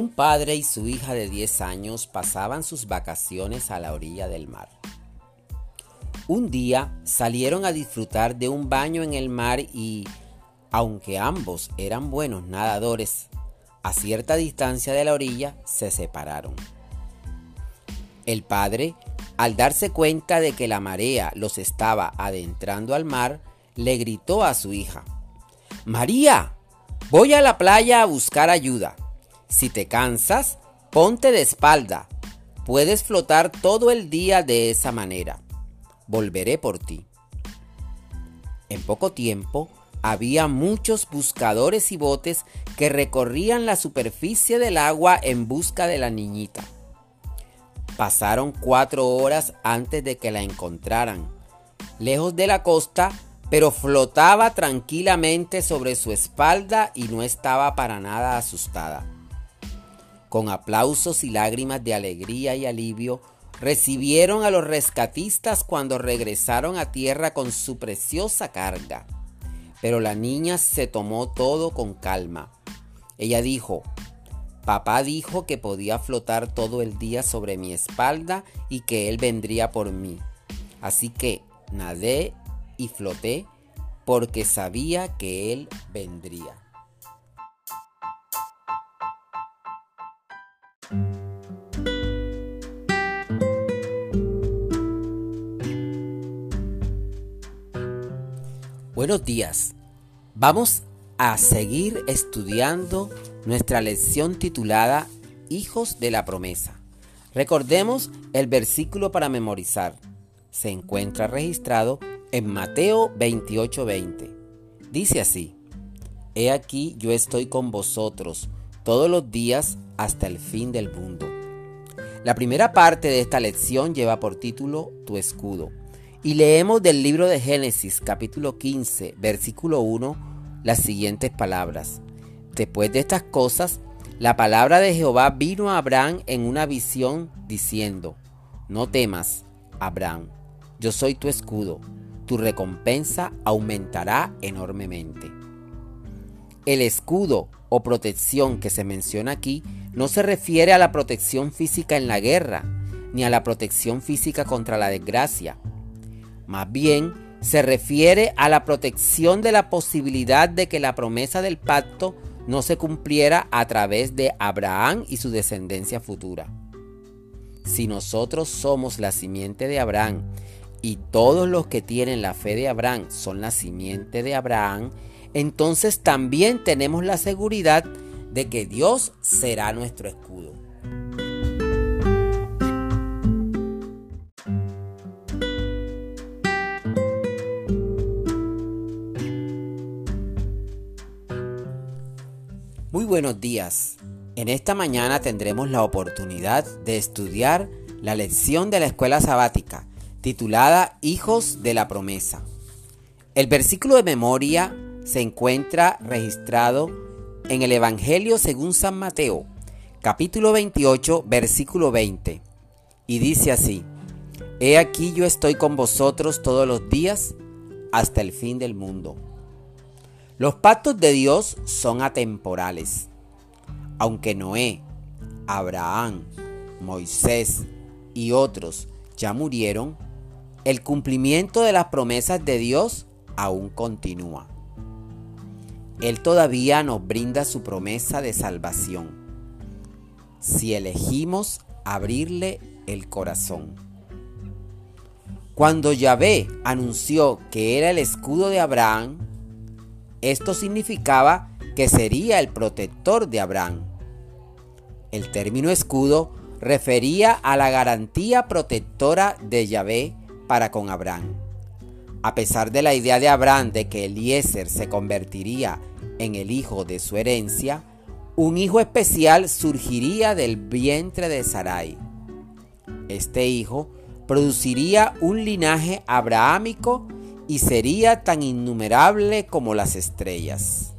Un padre y su hija de 10 años pasaban sus vacaciones a la orilla del mar. Un día salieron a disfrutar de un baño en el mar y, aunque ambos eran buenos nadadores, a cierta distancia de la orilla se separaron. El padre, al darse cuenta de que la marea los estaba adentrando al mar, le gritó a su hija, María, voy a la playa a buscar ayuda. Si te cansas, ponte de espalda. Puedes flotar todo el día de esa manera. Volveré por ti. En poco tiempo, había muchos buscadores y botes que recorrían la superficie del agua en busca de la niñita. Pasaron cuatro horas antes de que la encontraran. Lejos de la costa, pero flotaba tranquilamente sobre su espalda y no estaba para nada asustada con aplausos y lágrimas de alegría y alivio, recibieron a los rescatistas cuando regresaron a tierra con su preciosa carga. Pero la niña se tomó todo con calma. Ella dijo, Papá dijo que podía flotar todo el día sobre mi espalda y que él vendría por mí. Así que nadé y floté porque sabía que él vendría. Buenos días. Vamos a seguir estudiando nuestra lección titulada Hijos de la promesa. Recordemos el versículo para memorizar. Se encuentra registrado en Mateo 28:20. Dice así, He aquí yo estoy con vosotros todos los días hasta el fin del mundo. La primera parte de esta lección lleva por título Tu escudo. Y leemos del libro de Génesis capítulo 15 versículo 1 las siguientes palabras. Después de estas cosas, la palabra de Jehová vino a Abraham en una visión diciendo, No temas, Abraham, yo soy tu escudo, tu recompensa aumentará enormemente. El escudo o protección que se menciona aquí no se refiere a la protección física en la guerra, ni a la protección física contra la desgracia, más bien, se refiere a la protección de la posibilidad de que la promesa del pacto no se cumpliera a través de Abraham y su descendencia futura. Si nosotros somos la simiente de Abraham y todos los que tienen la fe de Abraham son la simiente de Abraham, entonces también tenemos la seguridad de que Dios será nuestro escudo. Buenos días. En esta mañana tendremos la oportunidad de estudiar la lección de la escuela sabática titulada Hijos de la promesa. El versículo de memoria se encuentra registrado en el Evangelio según San Mateo, capítulo 28, versículo 20, y dice así, He aquí yo estoy con vosotros todos los días hasta el fin del mundo. Los pactos de Dios son atemporales. Aunque Noé, Abraham, Moisés y otros ya murieron, el cumplimiento de las promesas de Dios aún continúa. Él todavía nos brinda su promesa de salvación, si elegimos abrirle el corazón. Cuando Yahvé anunció que era el escudo de Abraham, esto significaba que sería el protector de Abraham. El término escudo refería a la garantía protectora de Yahvé para con Abraham. A pesar de la idea de Abraham de que Eliezer se convertiría en el hijo de su herencia, un hijo especial surgiría del vientre de Sarai. Este hijo produciría un linaje abrahámico y sería tan innumerable como las estrellas.